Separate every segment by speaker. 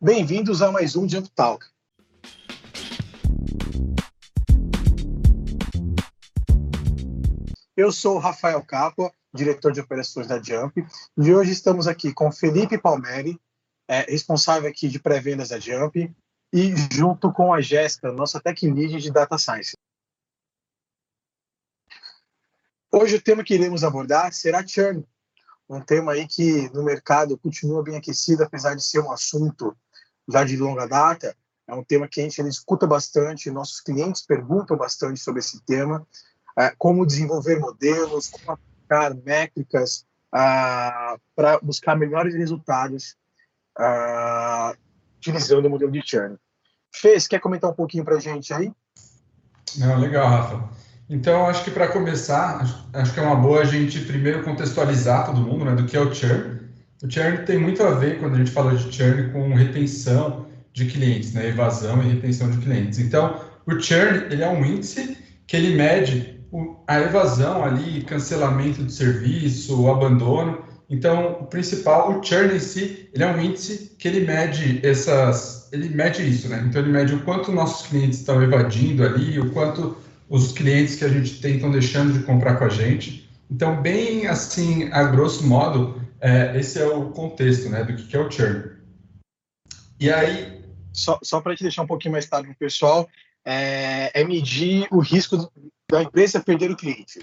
Speaker 1: Bem-vindos a mais um Jump Talk. Eu sou Rafael Capua, diretor de operações da Jump, e hoje estamos aqui com Felipe Palmeri, é, responsável aqui de pré-vendas da Jump, e junto com a Jéssica, nossa tech lead de Data Science. Hoje o tema que iremos abordar será churn, um tema aí que no mercado continua bem aquecido, apesar de ser um assunto já de longa data, é um tema que a gente escuta bastante, nossos clientes perguntam bastante sobre esse tema, é, como desenvolver modelos, como aplicar métricas ah, para buscar melhores resultados ah, utilizando o modelo de churn. Fez, quer comentar um pouquinho para a gente aí?
Speaker 2: Não, legal, Rafa. Então, acho que para começar, acho que é uma boa a gente primeiro contextualizar todo mundo né, do que é o churn. O churn tem muito a ver, quando a gente fala de churn, com retenção de clientes, né, evasão e retenção de clientes. Então, o churn ele é um índice que ele mede a evasão ali, cancelamento de serviço, o abandono. Então, o principal, o churn em si, ele é um índice que ele mede essas, ele mede isso, né? Então, ele mede o quanto nossos clientes estão evadindo ali, o quanto os clientes que a gente tem estão deixando de comprar com a gente. Então, bem assim, a grosso modo, é, esse é o contexto, né, do que é o churn.
Speaker 1: E aí... Só, só para te deixar um pouquinho mais claro para o pessoal, é, é medir o risco da empresa perder o cliente.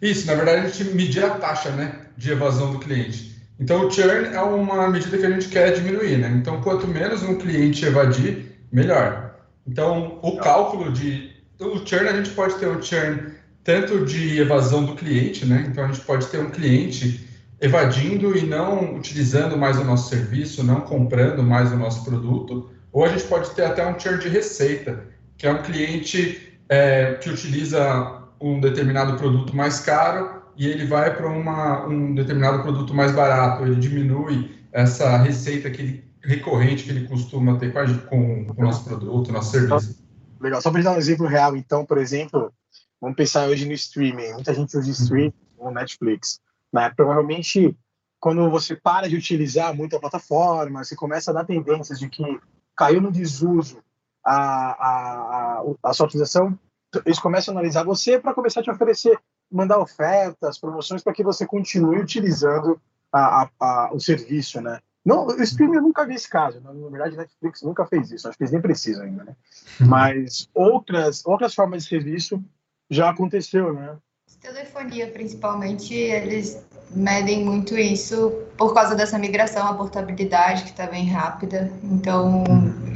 Speaker 2: Isso, na verdade, a gente medir a taxa né, de evasão do cliente. Então, o churn é uma medida que a gente quer diminuir, né? Então, quanto menos um cliente evadir, melhor. Então, o cálculo de... O churn, a gente pode ter um churn tanto de evasão do cliente, né? Então, a gente pode ter um cliente evadindo e não utilizando mais o nosso serviço, não comprando mais o nosso produto, ou a gente pode ter até um churn de receita, que é um cliente é, que utiliza um determinado produto mais caro e ele vai para um determinado produto mais barato, ele diminui essa receita que ele, recorrente que ele costuma ter com, o nosso produto, nosso serviço.
Speaker 1: Legal, só para dar um exemplo real, então, por exemplo, vamos pensar hoje no streaming, muita gente usa streaming uhum. Netflix, né? provavelmente quando você para de utilizar muito a plataforma, você começa a dar tendências de que caiu no desuso a, a, a, sua utilização, eles começam a analisar você para começar a te oferecer, mandar ofertas, promoções para que você continue utilizando a, a, o serviço, né? Não, o streaming eu nunca vi esse caso. Na verdade, Netflix nunca fez isso. Acho que eles nem precisam ainda, né? Uhum. Mas outras, outras formas de serviço já aconteceu, né?
Speaker 3: Telefonia, principalmente, eles medem muito isso por causa dessa migração, a portabilidade que está bem rápida. Então,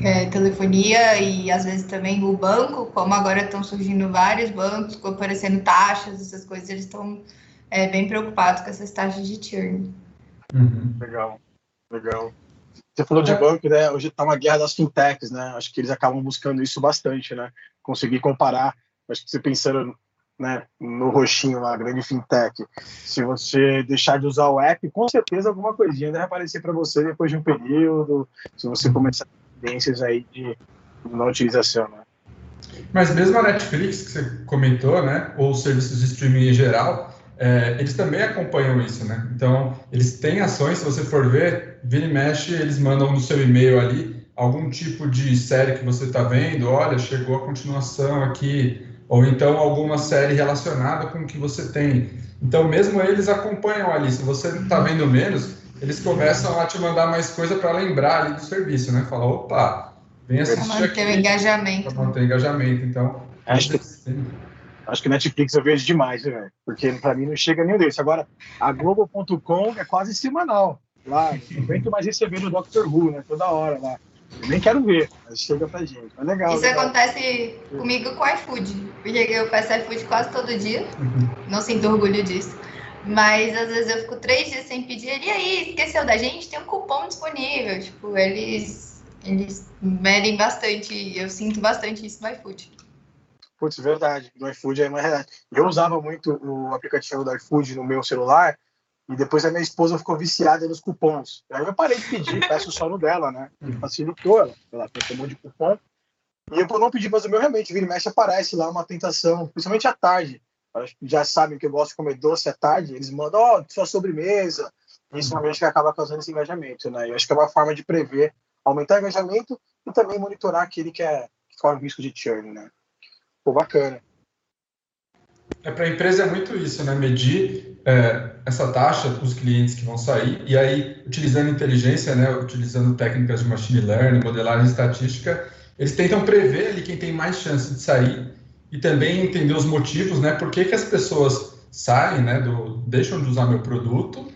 Speaker 3: é, telefonia e às vezes também o banco, como agora estão surgindo vários bancos, aparecendo taxas, essas coisas, eles estão é, bem preocupados com essas taxas de churn.
Speaker 1: Uhum. Legal, legal. Você falou de banco, né? Hoje está uma guerra das fintechs, né? Acho que eles acabam buscando isso bastante, né? Conseguir comparar. Acho que você pensando né, no roxinho lá, grande fintech, se você deixar de usar o app, com certeza alguma coisinha deve aparecer para você depois de um período, se você começar tendências aí de não utilização, né?
Speaker 2: Mas mesmo a Netflix, que você comentou, né, ou os serviços de streaming em geral, é, eles também acompanham isso, né? Então, eles têm ações, se você for ver, vira e mexe, eles mandam no seu e-mail ali algum tipo de série que você está vendo, olha, chegou a continuação aqui, ou então alguma série relacionada com o que você tem. Então, mesmo eles acompanham ali. Se você está vendo menos, eles começam a te mandar mais coisa para lembrar ali do serviço, né? Fala, opa, vem assistir
Speaker 3: pra manter o engajamento.
Speaker 2: Para manter engajamento, então...
Speaker 1: Acho que, acho que Netflix eu vejo demais, velho. Porque para mim não chega nenhum deles. Agora, a Globo.com é quase semanal. Lá, não aguento mais receber o Dr. Who, né? Toda hora lá. Eu nem quero ver, mas chega pra gente. É legal.
Speaker 3: Isso
Speaker 1: legal.
Speaker 3: acontece comigo com o iFood. Porque eu peço iFood quase todo dia. Uhum. Não sinto orgulho disso. Mas às vezes eu fico três dias sem pedir. E aí, esqueceu da gente? Tem um cupom disponível. Tipo, eles, eles medem bastante. Eu sinto bastante isso no iFood.
Speaker 1: Putz, verdade. No iFood é uma realidade. Eu usava muito o aplicativo do iFood no meu celular e depois a minha esposa ficou viciada nos cupons. Aí eu parei de pedir, peço só no dela, né? Uhum. Facilitou ela, ela tem um monte de cupom. E eu não pedi, mas o meu realmente, vira e mexe, aparece lá uma tentação, principalmente à tarde. Já sabem que eu gosto de comer doce à tarde, eles mandam, ó, oh, sua sobremesa. Isso realmente que acaba causando esse engajamento, né? Eu acho que é uma forma de prever aumentar o engajamento e também monitorar aquele que, é, que corre o risco de churn, né? Pô, bacana.
Speaker 2: É, para a empresa é muito isso, né? Medir é, essa taxa dos clientes que vão sair e aí, utilizando inteligência, né? Utilizando técnicas de machine learning, modelagem estatística, eles tentam prever ali quem tem mais chance de sair e também entender os motivos, né? Por que, que as pessoas saem, né? Do, deixam de usar meu produto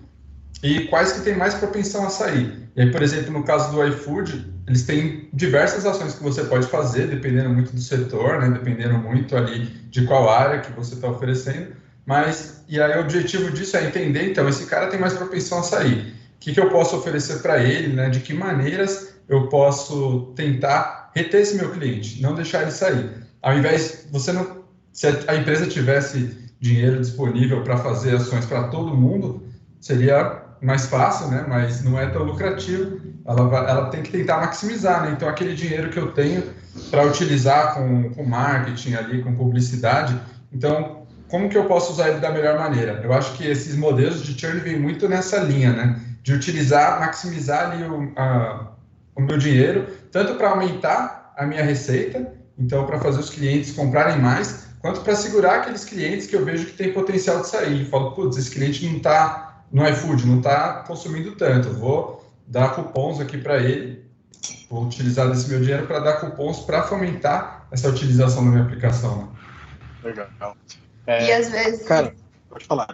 Speaker 2: e quais que têm mais propensão a sair. E aí, por exemplo, no caso do iFood, eles têm diversas ações que você pode fazer, dependendo muito do setor, né? Dependendo muito ali de qual área que você está oferecendo. Mas, e aí o objetivo disso é entender, então, esse cara tem mais propensão a sair. O que, que eu posso oferecer para ele, né? De que maneiras eu posso tentar reter esse meu cliente, não deixar ele sair. Ao invés, você não, se a empresa tivesse dinheiro disponível para fazer ações para todo mundo, seria mais fácil, né? Mas não é tão lucrativo. Ela, ela tem que tentar maximizar, né? Então, aquele dinheiro que eu tenho para utilizar com, com marketing ali, com publicidade, então, como que eu posso usar ele da melhor maneira? Eu acho que esses modelos de churn vêm muito nessa linha, né? De utilizar, maximizar ali o, a, o meu dinheiro, tanto para aumentar a minha receita, então para fazer os clientes comprarem mais, quanto para segurar aqueles clientes que eu vejo que tem potencial de sair. Eu falo, putz, esse cliente não está no iFood, não está consumindo tanto, vou dar cupons aqui para ele, vou utilizar desse meu dinheiro para dar cupons para fomentar essa utilização da minha aplicação.
Speaker 3: Legal. É, e às vezes.
Speaker 1: Cara, pode falar.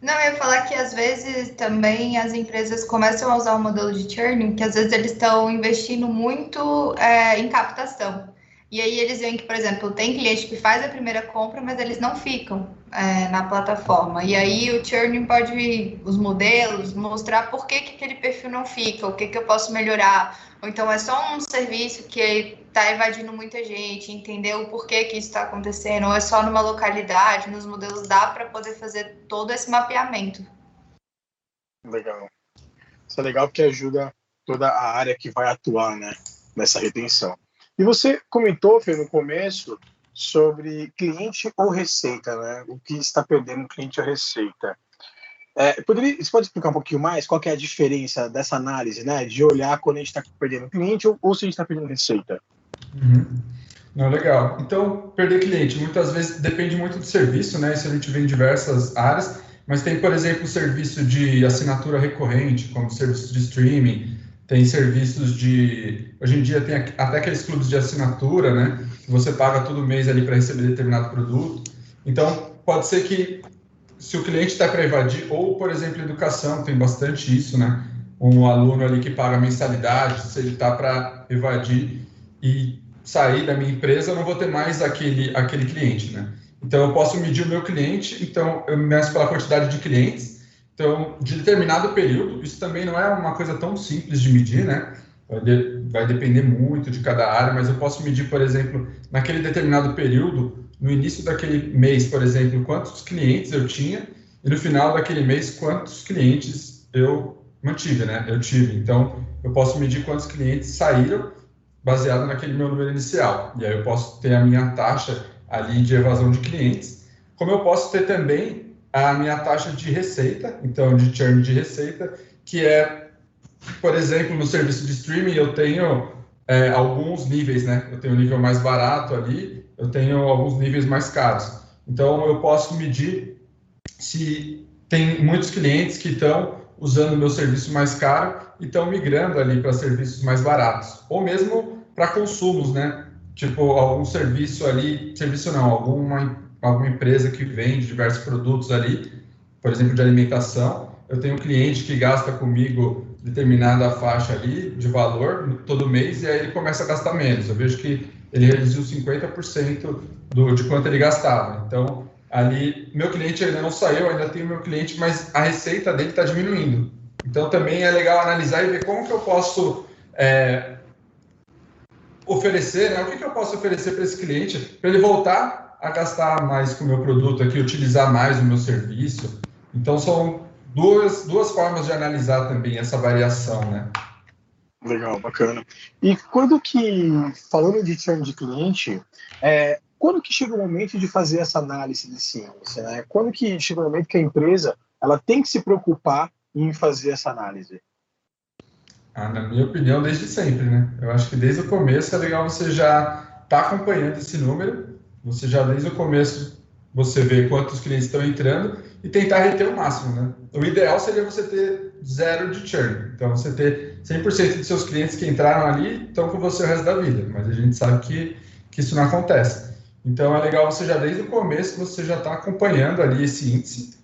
Speaker 3: Não, eu ia falar que às vezes também as empresas começam a usar o modelo de churning, que às vezes eles estão investindo muito é, em captação. E aí eles veem que, por exemplo, tem cliente que faz a primeira compra, mas eles não ficam é, na plataforma. E aí o churning pode, os modelos, mostrar por que, que aquele perfil não fica, o que, que eu posso melhorar. Ou então é só um serviço que está evadindo muita gente, entender o porquê que isso está acontecendo, ou é só numa localidade, nos modelos dá para poder fazer todo esse mapeamento.
Speaker 1: Legal. Isso é legal porque ajuda toda a área que vai atuar né, nessa retenção. E você comentou, Fê, no começo, sobre cliente ou receita, né? O que está perdendo cliente ou receita. É, poderia, você pode explicar um pouquinho mais qual é a diferença dessa análise, né? De olhar quando a gente está perdendo cliente ou, ou se a gente está perdendo receita?
Speaker 2: Uhum. Não, legal. Então, perder cliente, muitas vezes depende muito do serviço, né? Isso a gente vê em diversas áreas, mas tem, por exemplo, o serviço de assinatura recorrente, como serviços de streaming, tem serviços de. Hoje em dia tem até aqueles clubes de assinatura, né? Que você paga todo mês ali para receber determinado produto. Então, pode ser que, se o cliente está para evadir, ou, por exemplo, educação, tem bastante isso, né? Um aluno ali que paga mensalidade, se ele está para evadir e sair da minha empresa, eu não vou ter mais aquele, aquele cliente, né? Então, eu posso medir o meu cliente, então, eu meço pela quantidade de clientes então, de determinado período, isso também não é uma coisa tão simples de medir, né? Vai, de, vai, depender muito de cada área, mas eu posso medir, por exemplo, naquele determinado período, no início daquele mês, por exemplo, quantos clientes eu tinha e no final daquele mês, quantos clientes eu mantive, né? Eu tive. Então, eu posso medir quantos clientes saíram baseado naquele meu número inicial. E aí eu posso ter a minha taxa ali de evasão de clientes, como eu posso ter também a minha taxa de receita, então de churn de receita, que é, por exemplo, no serviço de streaming eu tenho é, alguns níveis, né? Eu tenho o nível mais barato ali, eu tenho alguns níveis mais caros. Então eu posso medir se tem muitos clientes que estão usando meu serviço mais caro e estão migrando ali para serviços mais baratos, ou mesmo para consumos, né? Tipo algum serviço ali, serviço não, alguma alguma empresa que vende diversos produtos ali, por exemplo, de alimentação. Eu tenho um cliente que gasta comigo determinada faixa ali de valor todo mês e aí ele começa a gastar menos. Eu vejo que ele reduziu 50% do, de quanto ele gastava. Então, ali, meu cliente ainda não saiu, ainda tenho meu cliente, mas a receita dele está diminuindo. Então, também é legal analisar e ver como que eu posso é, oferecer, né? O que, que eu posso oferecer para esse cliente para ele voltar a gastar mais com o meu produto aqui, utilizar mais o meu serviço. Então, são duas, duas formas de analisar também essa variação, né?
Speaker 1: Legal, bacana. E quando que, falando de churn de cliente, é, quando que chega o momento de fazer essa análise de ciência? Né? Quando que chega o momento que a empresa ela tem que se preocupar em fazer essa análise?
Speaker 2: Ah, na minha opinião, desde sempre, né? Eu acho que desde o começo é legal você já estar tá acompanhando esse número, você já desde o começo você vê quantos clientes estão entrando e tentar reter o máximo, né? O ideal seria você ter zero de churn. Então, você ter 100% de seus clientes que entraram ali estão com você o resto da vida. Mas a gente sabe que, que isso não acontece. Então, é legal você já, desde o começo, você já está acompanhando ali esse índice.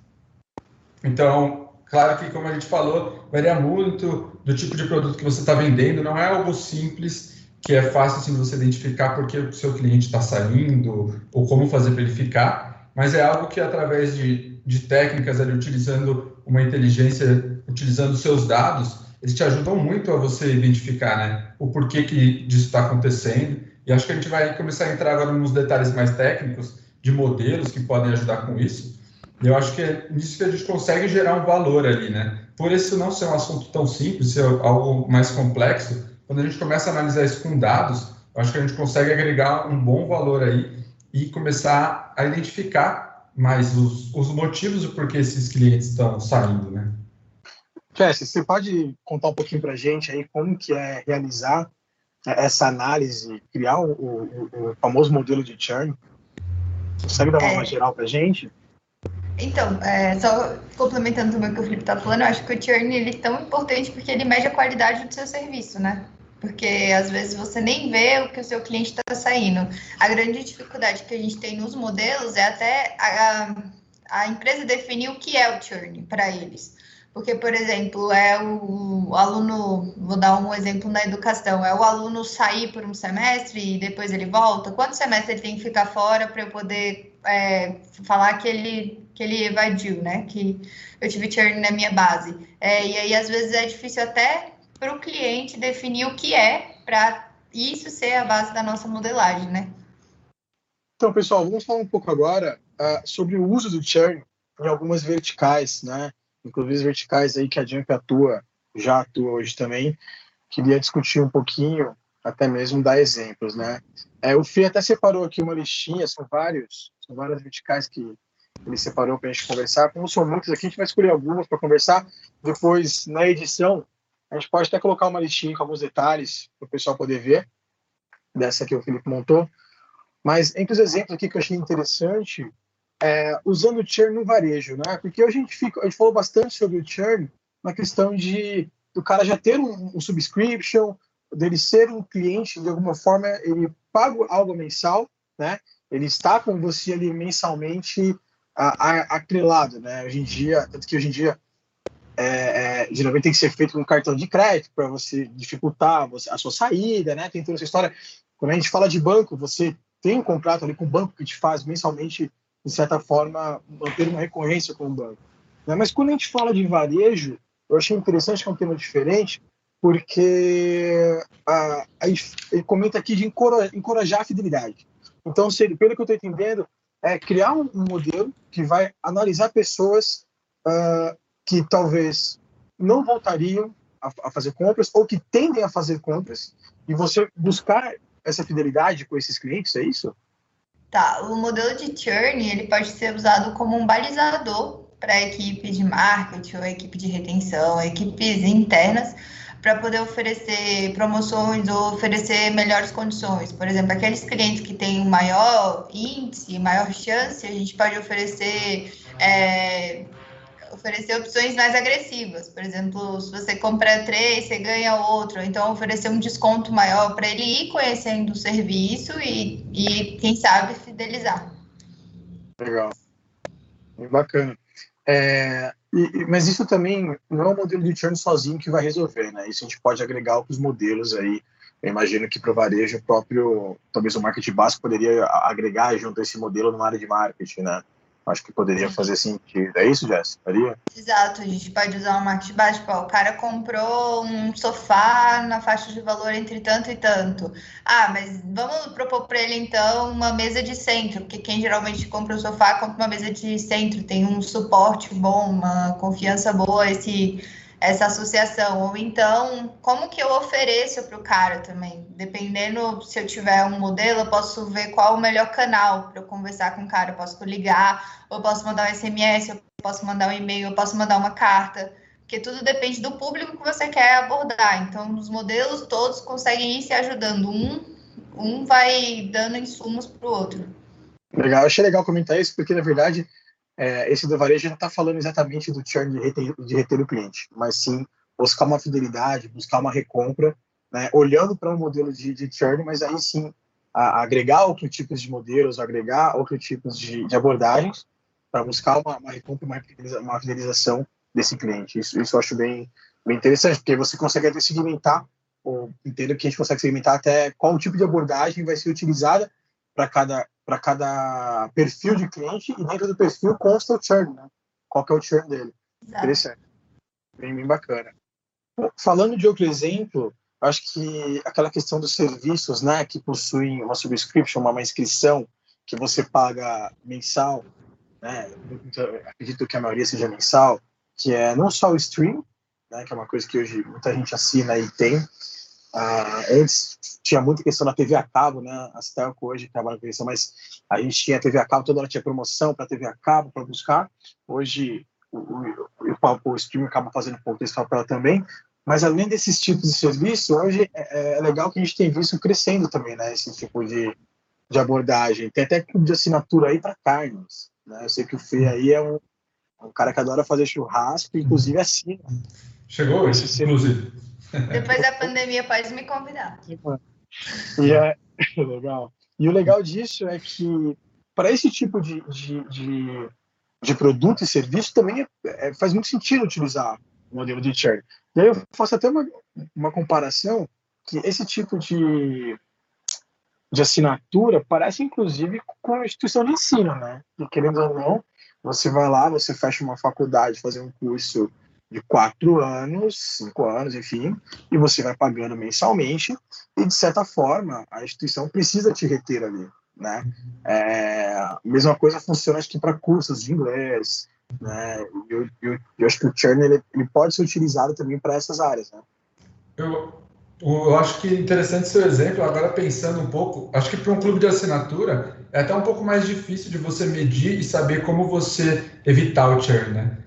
Speaker 2: Então, claro que, como a gente falou, varia muito do tipo de produto que você está vendendo. Não é algo simples que é fácil assim, você identificar porque o seu cliente está saindo ou como fazer para ele ficar, mas é algo que através de, de técnicas ali, utilizando uma inteligência, utilizando seus dados, eles te ajudam muito a você identificar né, o porquê que disso está acontecendo. E acho que a gente vai começar a entrar agora nos detalhes mais técnicos de modelos que podem ajudar com isso. E eu acho que é nisso que a gente consegue gerar um valor ali, né? Por isso não ser um assunto tão simples, ser algo mais complexo, quando a gente começa a analisar isso com dados, acho que a gente consegue agregar um bom valor aí e começar a identificar mais os, os motivos do porquê esses clientes estão saindo, né?
Speaker 1: Jesse, você pode contar um pouquinho para a gente aí como que é realizar essa análise, criar o, o, o famoso modelo de churn? Consegue dar uma é. geral para a gente?
Speaker 3: Então, é, só complementando também o que o Felipe está falando, eu acho que o churn ele é tão importante porque ele mede a qualidade do seu serviço, né? Porque às vezes você nem vê o que o seu cliente está saindo. A grande dificuldade que a gente tem nos modelos é até a, a empresa definir o que é o churn para eles. Porque, por exemplo, é o, o, aluno, vou dar um exemplo na educação, é o aluno sair por um semestre e depois ele volta? Quanto semestre ele tem que ficar fora para eu poder é, falar que ele, que ele evadiu, né? Que eu tive churn na minha base. É, e aí, às vezes, é difícil até para o cliente definir o que é, para isso ser a base da nossa modelagem, né?
Speaker 1: Então, pessoal, vamos falar um pouco agora uh, sobre o uso do churn em algumas verticais, né? Inclusive verticais aí que a Jump atua, já atua hoje também. Queria discutir um pouquinho, até mesmo dar exemplos, né? É, o Fê até separou aqui uma listinha, são vários, são várias verticais que ele separou para a gente conversar. Como são muitas aqui, a gente vai escolher algumas para conversar. Depois, na edição, a gente pode até colocar uma listinha com alguns detalhes para o pessoal poder ver, dessa que o Felipe montou. Mas entre os exemplos aqui que eu achei interessante, é, usando o churn no varejo, né? Porque a gente, fica, a gente falou bastante sobre o churn na questão de do cara já ter um, um subscription, dele ser um cliente, de alguma forma, ele paga algo mensal, né? Ele está com você ali mensalmente atrelado, né? Hoje em dia, tanto que hoje em dia é, é, geralmente tem que ser feito com cartão de crédito para você dificultar a sua saída, né? Tem toda essa história. Quando a gente fala de banco, você tem um contrato ali com o banco que te faz mensalmente, de certa forma, manter uma recorrência com o banco. Né? Mas quando a gente fala de varejo, eu achei interessante que é um tema diferente, porque a, a, ele comenta aqui de encorajar a fidelidade. Então, se, pelo que eu estou entendendo, é criar um, um, modelo que vai analisar pessoas uh, que talvez não voltariam a, a, fazer compras ou que tendem a fazer compras e você buscar essa fidelidade com esses clientes, é isso?
Speaker 3: Tá, o modelo de churn ele pode ser usado como um balizador para a equipe de marketing ou equipe de retenção, equipes internas, para poder oferecer promoções ou oferecer melhores condições. Por exemplo, aqueles clientes que têm um maior índice, maior chance, a gente pode oferecer é, oferecer opções mais agressivas. Por exemplo, se você compra três, você ganha outro. Então, oferecer um desconto maior para ele ir conhecendo o serviço e, e quem sabe, fidelizar.
Speaker 1: Legal. Bacana. É, e, mas isso também não é um modelo de churn sozinho que vai resolver, né? Isso a gente pode agregar outros modelos aí. Eu imagino que para o varejo próprio, talvez o marketing básico poderia agregar junto a esse modelo numa área de marketing, né? Acho que poderia fazer sentido. É isso, Jéssica? Faria?
Speaker 3: Exato, a gente pode usar um marketing básico. o cara comprou um sofá na faixa de valor entre tanto e tanto. Ah, mas vamos propor para ele então uma mesa de centro, porque quem geralmente compra o sofá compra uma mesa de centro, tem um suporte bom, uma confiança boa, esse essa associação. Ou então, como que eu ofereço para o cara também? Dependendo se eu tiver um modelo, eu posso ver qual o melhor canal para eu conversar com o cara. Eu posso ligar, eu posso mandar um SMS, eu posso mandar um e-mail, eu posso mandar uma carta. porque tudo depende do público que você quer abordar. Então, os modelos todos conseguem ir se ajudando. Um, um vai dando insumos para o outro.
Speaker 1: Legal, achei legal comentar isso, porque na verdade é, esse do varejo não está falando exatamente do churn de reter, de reter o cliente, mas sim buscar uma fidelidade, buscar uma recompra, né, olhando para um modelo de, de churn, mas aí sim a, a agregar outros tipos de modelos, agregar outros tipos de, de abordagens para buscar uma, uma recompra, uma, uma fidelização desse cliente. Isso, isso eu acho bem, bem interessante, porque você consegue até segmentar, ou entendo que a gente consegue segmentar até qual tipo de abordagem vai ser utilizada para cada, cada perfil de cliente, e dentro do perfil consta o churn, né? Qual que é o churn dele. Exato. Interessante. Bem, bem bacana. Falando de outro exemplo, acho que aquela questão dos serviços, né, que possuem uma subscription, uma inscrição, que você paga mensal, né, acredito que a maioria seja mensal, que é não só o stream, né, que é uma coisa que hoje muita gente assina e tem. Uh, antes tinha muita questão da TV a cabo, né? As telco hoje trabalham com isso, mas a gente tinha TV a cabo, toda hora tinha promoção para TV a cabo para buscar. Hoje o, o, o, o stream acaba fazendo um pouco desse papel também. Mas além desses tipos de serviço, hoje é, é, legal que a gente tem visto crescendo também, né? Esse tipo de, de abordagem. Tem até clube de assinatura aí para carnes. Né? Eu sei que o Fê aí é um, é um cara que adora fazer churrasco, inclusive assim.
Speaker 2: Chegou esse, inclusive.
Speaker 3: Depois da pandemia, pode me convidar.
Speaker 1: E é legal. E o legal disso é que, para esse tipo de, de, de, de, produto e serviço, também é, é, faz muito sentido utilizar o modelo de churn. E aí eu faço até uma, uma comparação que esse tipo de, de assinatura parece, inclusive, com a instituição de ensino, né? E, querendo ou não, você vai lá, você fecha uma faculdade, fazer um curso de quatro anos, cinco anos, enfim, e você vai pagando mensalmente, e de certa forma a instituição precisa te reter ali, né? É, a mesma coisa funciona acho que para cursos de inglês, né? Eu, eu, eu acho que o churn ele, ele pode ser utilizado também para essas áreas, né?
Speaker 2: Eu, eu acho que interessante seu exemplo, agora pensando um pouco, acho que para um clube de assinatura é até um pouco mais difícil de você medir e saber como você evitar o churn, né?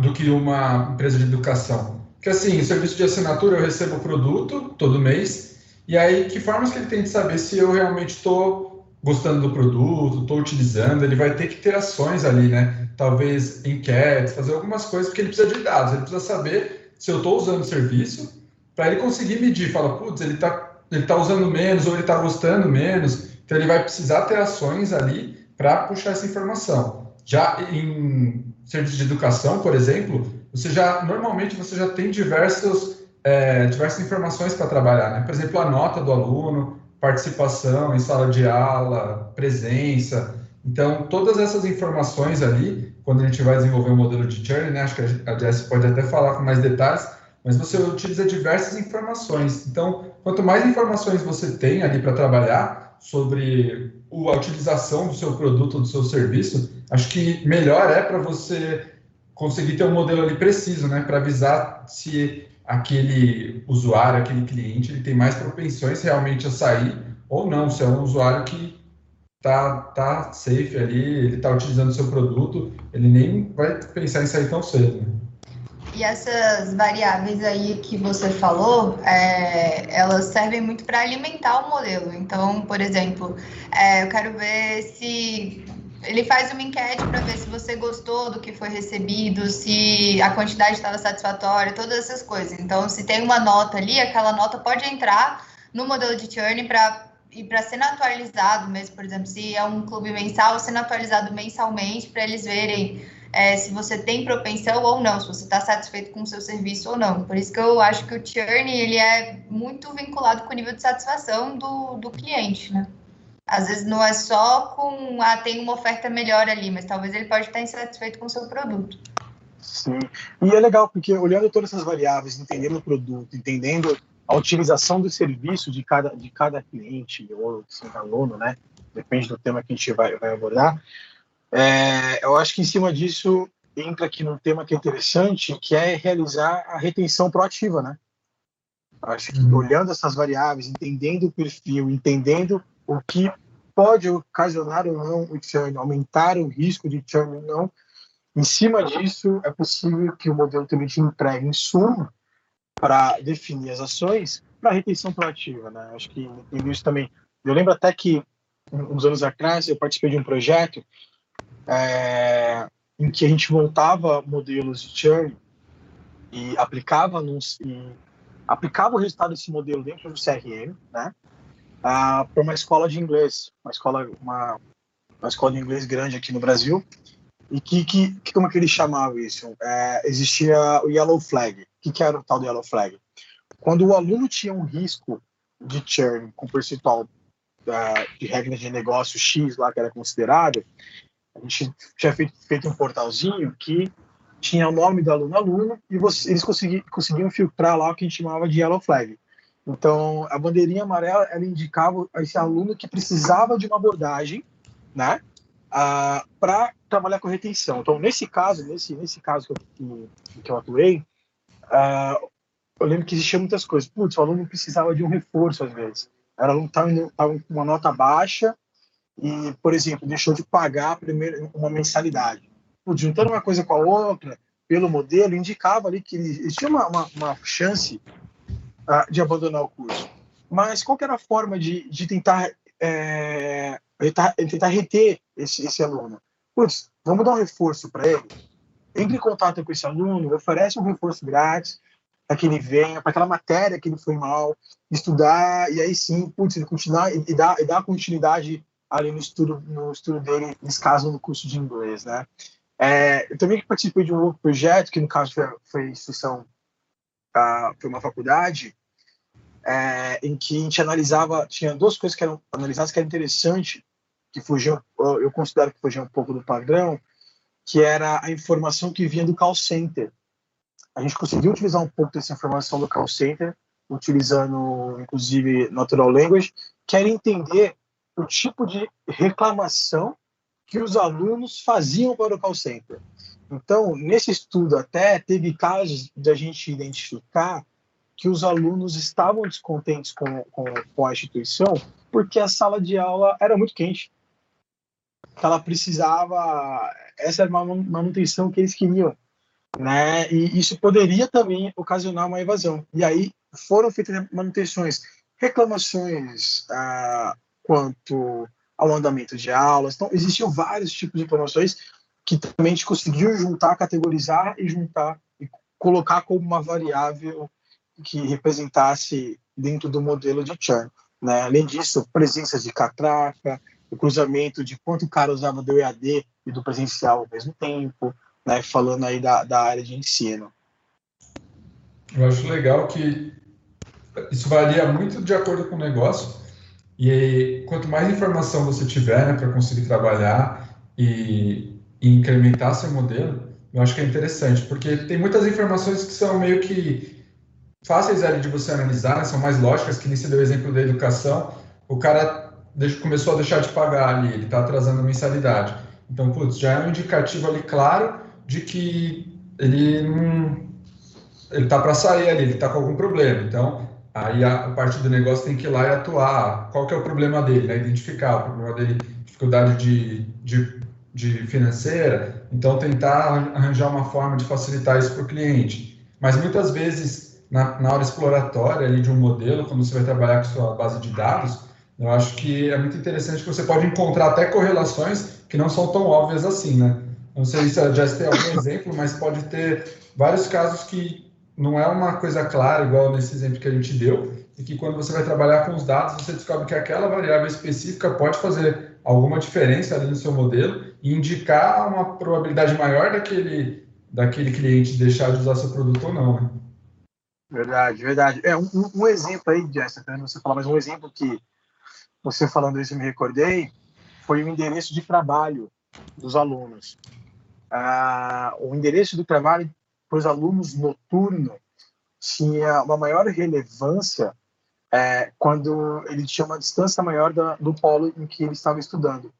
Speaker 2: Do que uma empresa de educação. Porque assim, o serviço de assinatura eu recebo o produto todo mês, e aí que formas que ele tem de saber se eu realmente estou gostando do produto, estou utilizando, ele vai ter que ter ações ali, né? Talvez enquetes, fazer algumas coisas, porque ele precisa de dados, ele precisa saber se eu estou usando o serviço para ele conseguir medir, fala, putz, ele está ele tá usando menos ou ele está gostando menos, então ele vai precisar ter ações ali para puxar essa informação. Já em serviço de educação, por exemplo, você já normalmente você já tem diversos, é, diversas informações para trabalhar, né? Por exemplo, a nota do aluno, participação em sala de aula, presença. Então, todas essas informações ali, quando a gente vai desenvolver o um modelo de churn, né? Acho que a Jess pode até falar com mais detalhes, mas você utiliza diversas informações. Então, quanto mais informações você tem ali para trabalhar sobre a utilização do seu produto, do seu serviço, acho que melhor é para você conseguir ter um modelo ali preciso, né, para avisar se aquele usuário, aquele cliente, ele tem mais propensões realmente a sair ou não, se é um usuário que tá, tá safe ali, ele está utilizando o seu produto, ele nem vai pensar em sair tão cedo. Né?
Speaker 3: E essas variáveis aí que você falou, é, elas servem muito para alimentar o modelo. Então, por exemplo, é, eu quero ver se ele faz uma enquete para ver se você gostou do que foi recebido, se a quantidade estava satisfatória, todas essas coisas. Então, se tem uma nota ali, aquela nota pode entrar no modelo de churn para e para ser atualizado mesmo, por exemplo, se é um clube mensal, sendo atualizado mensalmente para eles verem é, se você tem propensão ou não, se você está satisfeito com o seu serviço ou não. Por isso que eu acho que o churn ele é muito vinculado com o nível de satisfação do, do cliente, né? Às vezes não é só com, ah, tem uma oferta melhor ali, mas talvez ele pode estar insatisfeito com o seu produto.
Speaker 1: Sim, e é legal porque olhando todas essas variáveis, entendendo o produto, entendendo a utilização do serviço de cada, de cada cliente ou assim, aluno, né? Depende do tema que a gente vai, vai abordar. É, eu acho que em cima disso entra aqui num tema que é interessante, que é realizar a retenção proativa, né? Acho que uhum. olhando essas variáveis, entendendo o perfil, entendendo o que pode ocasionar ou não o churn, aumentar o risco de churn ou não, Em cima disso, é possível que o modelo também te entregue insumo para definir as ações para retenção proativa, né? Acho que isso também. Eu lembro até que uns anos atrás eu participei de um projeto é, em que a gente montava modelos de churn e aplicava nos, e aplicava o resultado desse modelo dentro do CRM, né? Ah, para uma escola de inglês, uma escola uma, uma escola de inglês grande aqui no Brasil. E que, que, como é que eles chamavam isso? É, existia o Yellow Flag. O que, que era o tal do Yellow Flag? Quando o aluno tinha um risco de churn com percentual uh, de regra de negócio X lá que era considerado, a gente tinha feito, feito um portalzinho que tinha o nome do aluno aluno e você, eles consegui, conseguiam filtrar lá o que a gente chamava de yellow flag. Então, a bandeirinha amarela, ela indicava esse aluno que precisava de uma abordagem, né, uh, para trabalhar com retenção. Então, nesse caso, nesse, nesse caso que eu, que, que eu atuei, eu lembro que existiam muitas coisas. Putz, o aluno precisava de um reforço às vezes. O aluno estava com uma nota baixa e, por exemplo, deixou de pagar primeiro uma mensalidade. Juntando uma coisa com a outra, pelo modelo, indicava ali que existia uma, uma, uma chance uh, de abandonar o curso. Mas qual era a forma de, de tentar, é, tentar, tentar reter esse, esse aluno? Putz, vamos dar um reforço para ele? Entre em contato com esse aluno, oferece um reforço grátis, para que ele venha, para aquela matéria que ele foi mal, estudar, e aí sim, putz, ele continuar e, dar, e dar continuidade ali no estudo, no estudo dele, nesse caso, no curso de inglês, né? É, eu também participei de um outro projeto, que no caso foi, foi instituição, uh, foi uma faculdade, é, em que a gente analisava, tinha duas coisas que eram analisadas que era interessante, que fugiam, eu considero que fugiam um pouco do padrão, que era a informação que vinha do call center a gente conseguiu utilizar um pouco dessa informação do call center, utilizando inclusive natural language, que era entender o tipo de reclamação que os alunos faziam para o call center. Então, nesse estudo até teve casos de a gente identificar que os alunos estavam descontentes com, com, com a instituição porque a sala de aula era muito quente. Ela precisava, essa era uma manutenção que eles queriam né? E isso poderia também ocasionar uma evasão. E aí foram feitas manutenções, reclamações ah, quanto ao andamento de aulas. Então, existiam vários tipos de informações que também a gente conseguiu juntar, categorizar e juntar e colocar como uma variável que representasse dentro do modelo de churn. Né? Além disso, presenças de catraca, o cruzamento de quanto o cara usava do EAD e do presencial ao mesmo tempo, né, falando aí da, da área de ensino.
Speaker 2: Eu acho legal que isso varia muito de acordo com o negócio. E quanto mais informação você tiver né, para conseguir trabalhar e, e, incrementar seu modelo, eu acho que é interessante, porque tem muitas informações que são meio que fáceis ali de você analisar, né, são mais lógicas, que nem você deu o exemplo da educação. O cara começou a deixar de pagar ali, ele está atrasando a mensalidade. Então, putz, já é um indicativo ali claro de que ele não ele tá para sair ali, ele está com algum problema. Então, aí a, parte do negócio tem que ir lá e atuar. Qual que é o problema dele? Né? Identificar o problema dele, dificuldade de, de, de financeira. Então, tentar arranjar uma forma de facilitar isso para o cliente. Mas muitas vezes, na, na hora exploratória ali de um modelo, quando você vai trabalhar com sua base de dados, eu acho que é muito interessante que você pode encontrar até correlações que não são tão óbvias assim, né? Não sei se Jess tem algum exemplo, mas pode ter vários casos que não é uma coisa clara, igual nesse exemplo que a gente deu, e que quando você vai trabalhar com os dados, você descobre que aquela variável específica pode fazer alguma diferença ali no seu modelo e indicar uma probabilidade maior daquele, daquele cliente deixar de usar seu produto ou não. Né?
Speaker 1: Verdade, verdade. É um, um exemplo aí, Jess, para você falar, mas um exemplo que você falando isso eu me recordei foi o endereço de trabalho dos alunos ah, o endereço do trabalho para os alunos noturno tinha uma maior relevância é, quando ele tinha uma distância maior da, do polo em que ele estava estudando.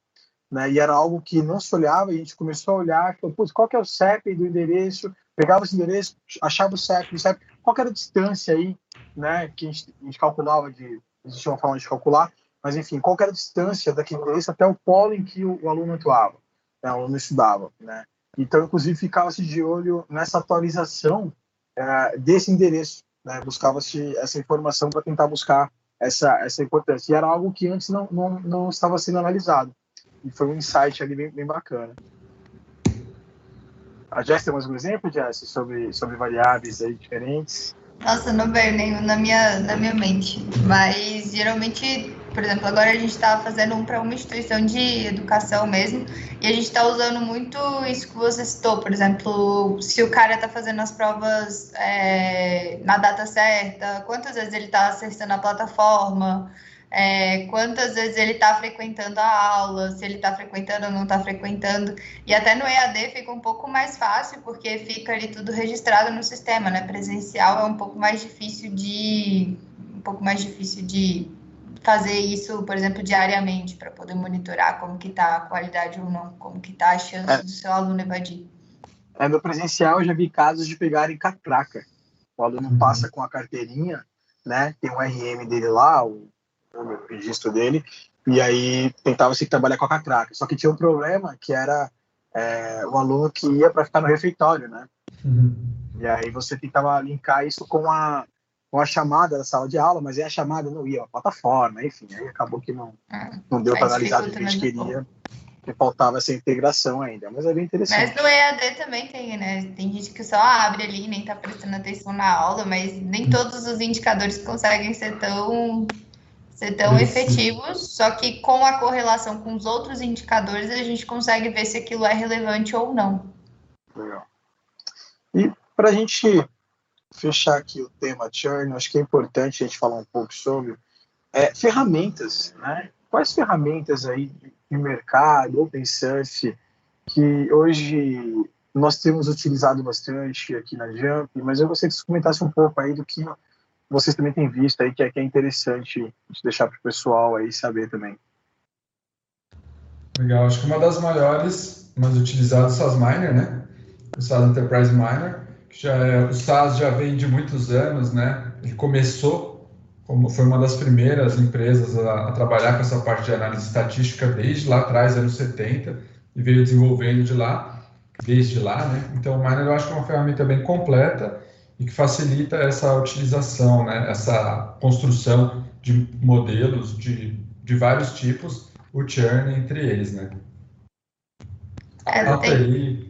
Speaker 1: Né? E era algo que não se olhava, e a gente começou a olhar, falou, qual que é o CEP do endereço? Pegava esse endereço, achava o CEP, o CEP qual que era a distância aí, né, que a gente, a gente calculava, de, existia uma forma de calcular, mas enfim, qual que era a distância daquele endereço até o polo em que o, o aluno atuava, né, o aluno estudava, né? Então, inclusive, ficava-se de olho nessa atualização é, desse endereço, né? buscava-se essa informação para tentar buscar essa, essa importância. E era algo que antes não, não, não estava sendo analisado. E foi um insight ali bem, bem bacana. A Jess tem mais um exemplo, Jess, sobre, sobre variáveis aí diferentes?
Speaker 3: Nossa, não veio nenhum na minha, na minha mente. Mas geralmente, por exemplo, agora a gente está fazendo um para uma instituição de educação mesmo, e a gente está usando muito isso que você citou, por exemplo, se o cara está fazendo as provas é, na data certa, quantas vezes ele está acessando a plataforma é, quantas vezes ele está frequentando a aula, se ele está frequentando ou não está frequentando. E até no EAD fica um pouco mais fácil, porque fica ali tudo registrado no sistema, né? Presencial é um pouco mais difícil de. um pouco mais difícil de fazer isso, por exemplo, diariamente, para poder monitorar como que está a qualidade ou não, como que está a chance é. do seu aluno evadir.
Speaker 1: É, no presencial eu já vi casos de pegarem catraca. O aluno uhum. passa com a carteirinha, né? Tem um RM dele lá, o o registro dele, e aí tentava se trabalhar com a catraca. Só que tinha um problema que era é, o aluno que ia para ficar no refeitório, né? Uhum. E aí você tentava linkar isso com a, com a chamada da sala de aula, mas aí a chamada não ia, a plataforma, enfim, aí acabou que não, é. não deu para analisar o que a gente queria, porque faltava essa integração ainda, mas é bem interessante.
Speaker 3: Mas no EAD também tem, né? Tem gente que só abre ali, nem tá prestando atenção na aula, mas nem uhum. todos os indicadores conseguem ser tão ser tão Isso. efetivos, só que com a correlação com os outros indicadores, a gente consegue ver se aquilo é relevante ou não.
Speaker 1: Legal. E para a gente fechar aqui o tema churn, acho que é importante a gente falar um pouco sobre é, ferramentas, né? Quais ferramentas aí de mercado, open source, que hoje nós temos utilizado bastante aqui na Jump, mas eu gostaria que você comentasse um pouco aí do que vocês também têm visto aí que é, que é interessante deixar para o pessoal aí saber também.
Speaker 2: Legal, acho que uma das maiores, mais utilizadas, é o SaaS Miner, né? O SaaS Enterprise Miner, que já é, o SaaS já vem de muitos anos, né? Ele começou, como foi uma das primeiras empresas a, a trabalhar com essa parte de análise estatística desde lá atrás, anos 70, e veio desenvolvendo de lá, desde lá, né? Então, o Miner eu acho que é uma ferramenta bem completa e que facilita essa utilização, né, essa construção de modelos de, de vários tipos, o churn entre eles, né.
Speaker 3: É, tem,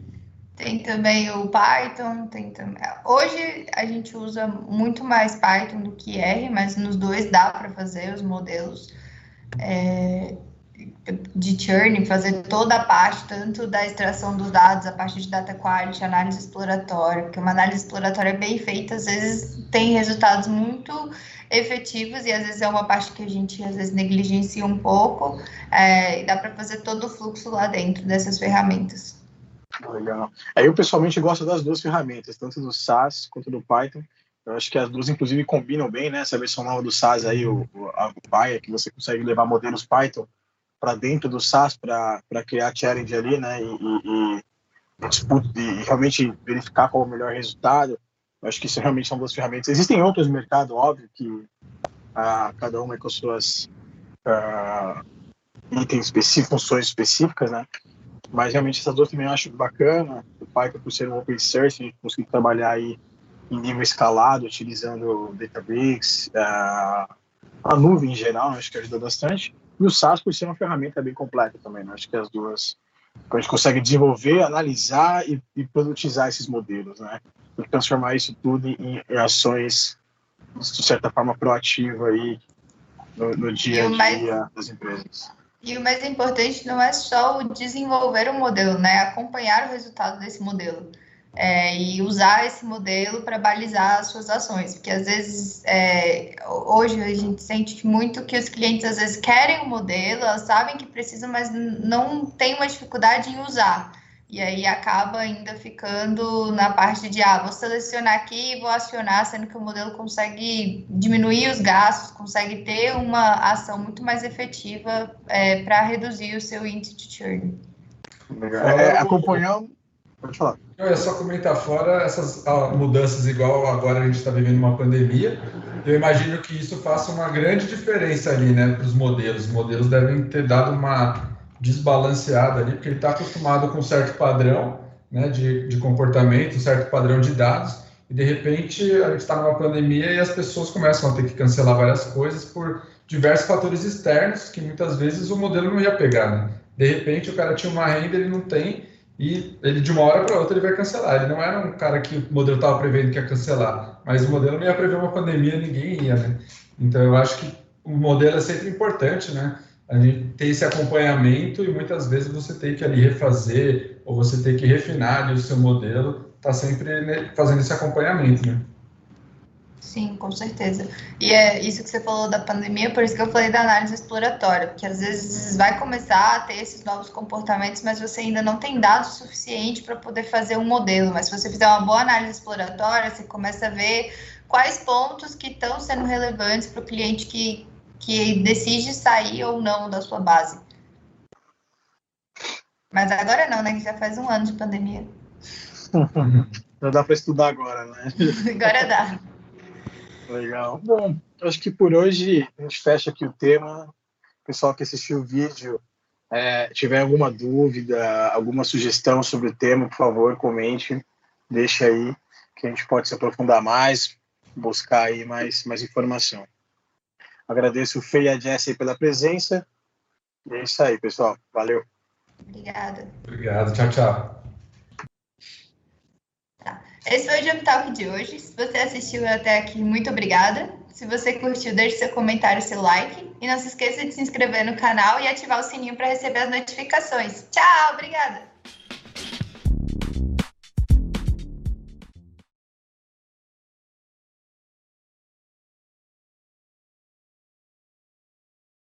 Speaker 3: tem também o Python, tem também. Hoje a gente usa muito mais Python do que R, mas nos dois dá para fazer os modelos. É, de churn, fazer toda a parte, tanto da extração dos dados, a parte de data quality, análise exploratória, porque uma análise exploratória bem feita, às vezes tem resultados muito efetivos e às vezes é uma parte que a gente às vezes negligencia um pouco, é, e dá para fazer todo o fluxo lá dentro dessas ferramentas.
Speaker 1: Legal. Aí eu pessoalmente gosto das duas ferramentas, tanto do SAS quanto do Python. Eu acho que as duas, inclusive, combinam bem, né? Essa versão nova do SAS aí, o, a Paya, que você consegue levar modelos Python para dentro do SaaS para criar challenge ali, né? E, e, e, e realmente verificar qual é o melhor resultado. Eu acho que isso realmente são duas ferramentas. Existem outras no mercado, óbvio, que ah, cada uma com suas ah, itens específicos, funções específicas, né? Mas realmente essas duas também eu acho bacana. O Python, por ser um open source, a gente conseguir trabalhar aí em nível escalado, utilizando Databricks, ah, a nuvem em geral, acho que ajuda bastante. E o SaaS, por ser uma ferramenta bem completa também, né? Acho que as duas. A gente consegue desenvolver, analisar e, e produtizar esses modelos, né? E transformar isso tudo em, em ações, de certa forma, proativa aí no, no dia a dia mais, das empresas.
Speaker 3: E o mais importante não é só o desenvolver o modelo, né? Acompanhar o resultado desse modelo é, e usar esse modelo para balizar as suas ações, porque às vezes é, hoje a gente sente muito que os clientes às vezes querem o modelo, elas sabem que precisam, mas não tem uma dificuldade em usar. E aí acaba ainda ficando na parte de ah, vou selecionar aqui e vou acionar, sendo que o modelo consegue diminuir os gastos, consegue ter uma ação muito mais efetiva é, para reduzir o seu índice de churn.
Speaker 1: É, acompanhando Pode falar.
Speaker 2: É só comentar fora essas ah, mudanças, igual agora a gente está vivendo uma pandemia. Eu imagino que isso faça uma grande diferença ali, né, para os modelos. Os modelos devem ter dado uma desbalanceada ali, porque ele está acostumado com um certo padrão né, de, de comportamento, um certo padrão de dados, e de repente a gente está numa pandemia e as pessoas começam a ter que cancelar várias coisas por diversos fatores externos que muitas vezes o modelo não ia pegar. Né? De repente o cara tinha uma renda, ele não tem, e ele de uma hora para outra ele vai cancelar. Ele não era um cara que o modelo estava prevendo que ia cancelar, mas o modelo não ia prever uma pandemia, ninguém ia, né? Então eu acho que o modelo é sempre importante, né? A gente tem esse acompanhamento e muitas vezes você tem que ali refazer ou você tem que refinar ali o seu modelo, tá sempre né, fazendo esse acompanhamento, né?
Speaker 3: Sim, com certeza. E é isso que você falou da pandemia, por isso que eu falei da análise exploratória, porque às vezes vai começar a ter esses novos comportamentos, mas você ainda não tem dados suficiente para poder fazer um modelo. Mas se você fizer uma boa análise exploratória, você começa a ver quais pontos que estão sendo relevantes para o cliente que, que decide sair ou não da sua base. Mas agora não, né? Que já faz um ano de pandemia.
Speaker 1: Já dá para estudar agora, né?
Speaker 3: agora dá.
Speaker 1: Legal. Bom, acho que por hoje a gente fecha aqui o tema. Pessoal que assistiu o vídeo, é, tiver alguma dúvida, alguma sugestão sobre o tema, por favor, comente, deixa aí que a gente pode se aprofundar mais, buscar aí mais, mais informação. Agradeço o Fê e a Jessie pela presença. E é isso aí, pessoal. Valeu.
Speaker 3: Obrigada.
Speaker 2: Obrigado. Tchau, tchau.
Speaker 3: Esse foi o Jump Talk de hoje. Se você assistiu até aqui, muito obrigada. Se você curtiu, deixe seu comentário, seu like. E não se esqueça de se inscrever no canal e ativar o sininho para receber as notificações. Tchau, obrigada!